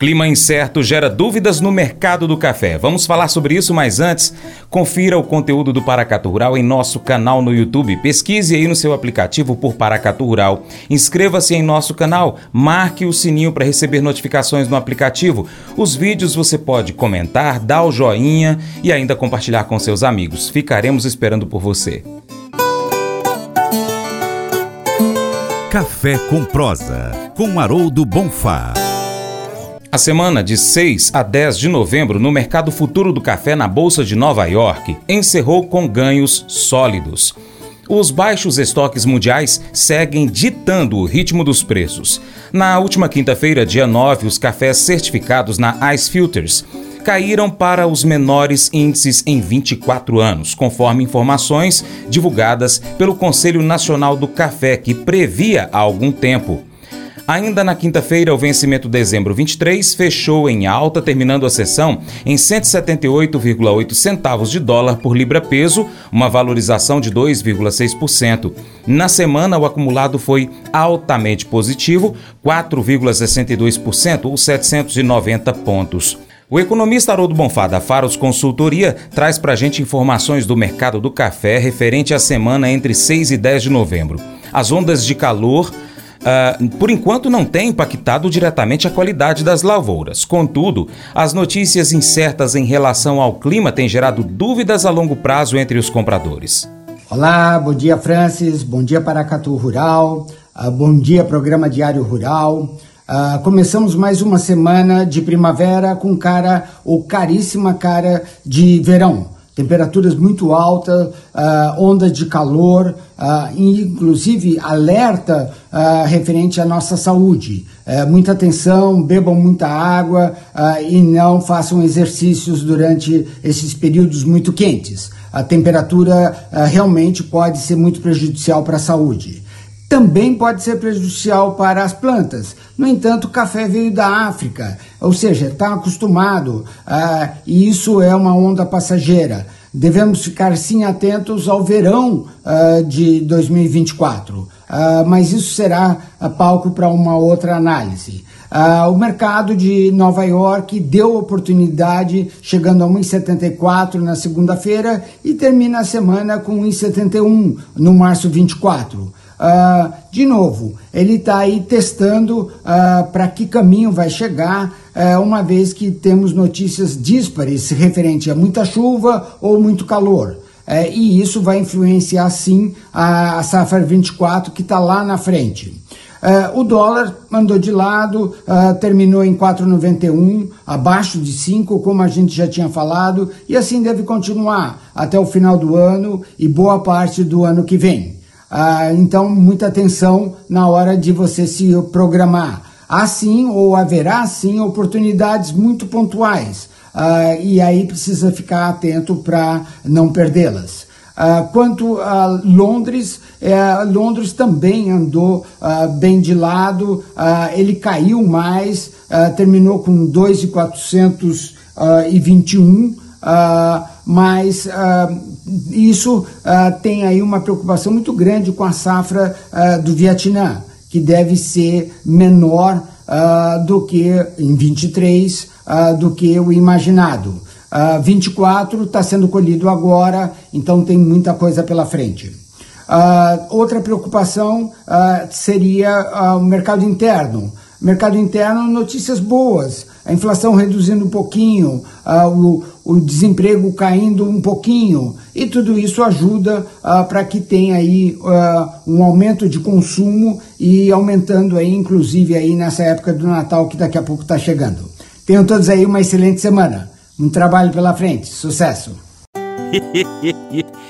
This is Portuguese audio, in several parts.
Clima incerto gera dúvidas no mercado do café. Vamos falar sobre isso, mas antes, confira o conteúdo do Paracatu Rural em nosso canal no YouTube. Pesquise aí no seu aplicativo por Paracatu Rural. Inscreva-se em nosso canal, marque o sininho para receber notificações no aplicativo. Os vídeos você pode comentar, dar o joinha e ainda compartilhar com seus amigos. Ficaremos esperando por você. Café com prosa, com Haroldo Bonfá. A semana de 6 a 10 de novembro no mercado futuro do café na Bolsa de Nova York encerrou com ganhos sólidos. Os baixos estoques mundiais seguem ditando o ritmo dos preços. Na última quinta-feira, dia 9, os cafés certificados na Ice Filters caíram para os menores índices em 24 anos, conforme informações divulgadas pelo Conselho Nacional do Café, que previa há algum tempo. Ainda na quinta-feira, o vencimento dezembro 23 fechou em alta, terminando a sessão em 178,8 centavos de dólar por libra-peso, uma valorização de 2,6%. Na semana, o acumulado foi altamente positivo, 4,62% ou 790 pontos. O economista Haroldo Bonfá da Faros Consultoria traz para a gente informações do mercado do café referente à semana entre 6 e 10 de novembro. As ondas de calor Uh, por enquanto não tem impactado diretamente a qualidade das lavouras. Contudo, as notícias incertas em relação ao clima têm gerado dúvidas a longo prazo entre os compradores. Olá, bom dia Francis, bom dia Paracatu Rural, uh, bom dia Programa Diário Rural. Uh, começamos mais uma semana de primavera com cara ou caríssima cara de verão temperaturas muito altas, uh, de calor, uh, inclusive alerta uh, referente à nossa saúde. Uh, muita atenção, bebam muita água e não façam exercícios durante esses períodos muito quentes. A temperatura realmente pode ser muito prejudicial para a saúde também pode ser prejudicial para as plantas. No entanto, o café veio da África, ou seja, está acostumado, uh, e isso é uma onda passageira. Devemos ficar sim atentos ao verão uh, de 2024, uh, mas isso será palco para uma outra análise. Uh, o mercado de Nova York deu oportunidade, chegando a 1,74 na segunda-feira e termina a semana com 1,71 no março 24. Uh, de novo, ele está aí testando uh, para que caminho vai chegar, uh, uma vez que temos notícias díspares referente a muita chuva ou muito calor. Uh, e isso vai influenciar sim a, a safra 24 que está lá na frente. Uh, o dólar andou de lado, terminou em 4,91, abaixo de 5, como a gente já tinha falado, e assim deve continuar até o final do ano e boa parte do ano que vem. Ah, então, muita atenção na hora de você se programar. Há sim, ou haverá sim, oportunidades muito pontuais. Ah, e aí precisa ficar atento para não perdê-las. Uh, quanto a Londres, é, Londres também andou uh, bem de lado, uh, ele caiu mais, terminou com 2,421, mas isso uh, tem aí uma preocupação muito grande com a safra uh, do Vietnã, que deve ser menor uh, do que em 23 do que o imaginado. 24 está sendo colhido agora, então tem muita coisa pela frente. outra preocupação seria o mercado interno. Mercado interno, notícias boas a inflação reduzindo um pouquinho, uh, o, o, desemprego caindo um pouquinho, e tudo isso ajuda uh, para que tenha aí uh, um aumento de consumo e aumentando aí, inclusive aí nessa época do Natal que daqui a pouco está chegando. Tenham todos aí uma excelente semana. Um trabalho pela frente. Sucesso!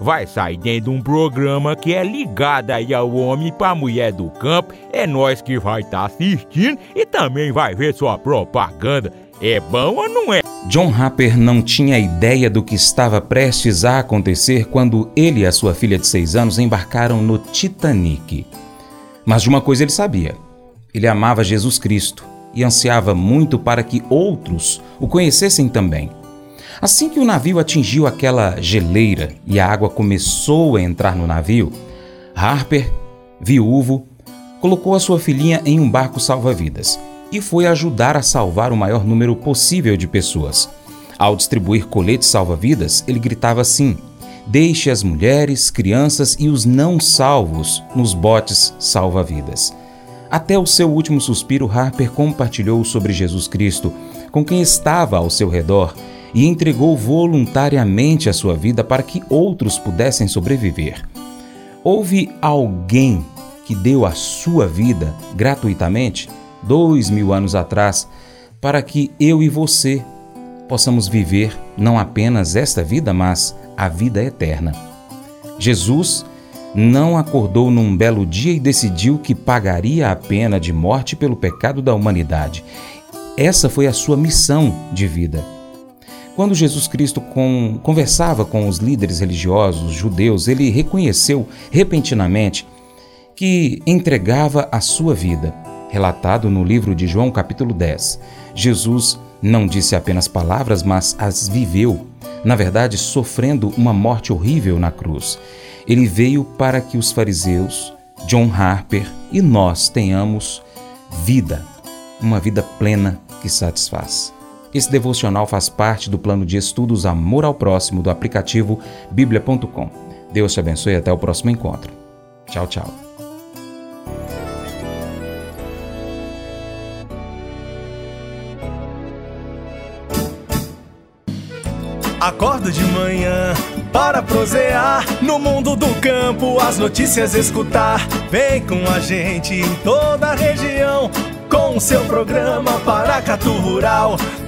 vai sair dentro de um programa que é ligado aí ao homem pra mulher do campo. É nós que vai estar tá assistindo e também vai ver sua propaganda. É bom ou não é? John Harper não tinha ideia do que estava prestes a acontecer quando ele e a sua filha de seis anos embarcaram no Titanic. Mas de uma coisa ele sabia: ele amava Jesus Cristo e ansiava muito para que outros o conhecessem também. Assim que o navio atingiu aquela geleira e a água começou a entrar no navio, Harper, viúvo, colocou a sua filhinha em um barco salva-vidas e foi ajudar a salvar o maior número possível de pessoas. Ao distribuir coletes salva-vidas, ele gritava assim: Deixe as mulheres, crianças e os não salvos nos botes salva-vidas. Até o seu último suspiro, Harper compartilhou sobre Jesus Cristo com quem estava ao seu redor e entregou voluntariamente a sua vida para que outros pudessem sobreviver. Houve alguém que deu a sua vida gratuitamente, dois mil anos atrás, para que eu e você possamos viver não apenas esta vida, mas a vida eterna. Jesus não acordou num belo dia e decidiu que pagaria a pena de morte pelo pecado da humanidade. Essa foi a sua missão de vida. Quando Jesus Cristo com, conversava com os líderes religiosos judeus, ele reconheceu repentinamente que entregava a sua vida. Relatado no livro de João, capítulo 10. Jesus não disse apenas palavras, mas as viveu, na verdade, sofrendo uma morte horrível na cruz. Ele veio para que os fariseus, John Harper e nós tenhamos vida, uma vida plena que satisfaz. Esse devocional faz parte do plano de estudos Amor ao Próximo do aplicativo bíblia.com. Deus te abençoe e até o próximo encontro. Tchau, tchau. Acordo de manhã para prosear no mundo do campo, as notícias escutar. Vem com a gente em toda a região com o seu programa Paracatu Rural.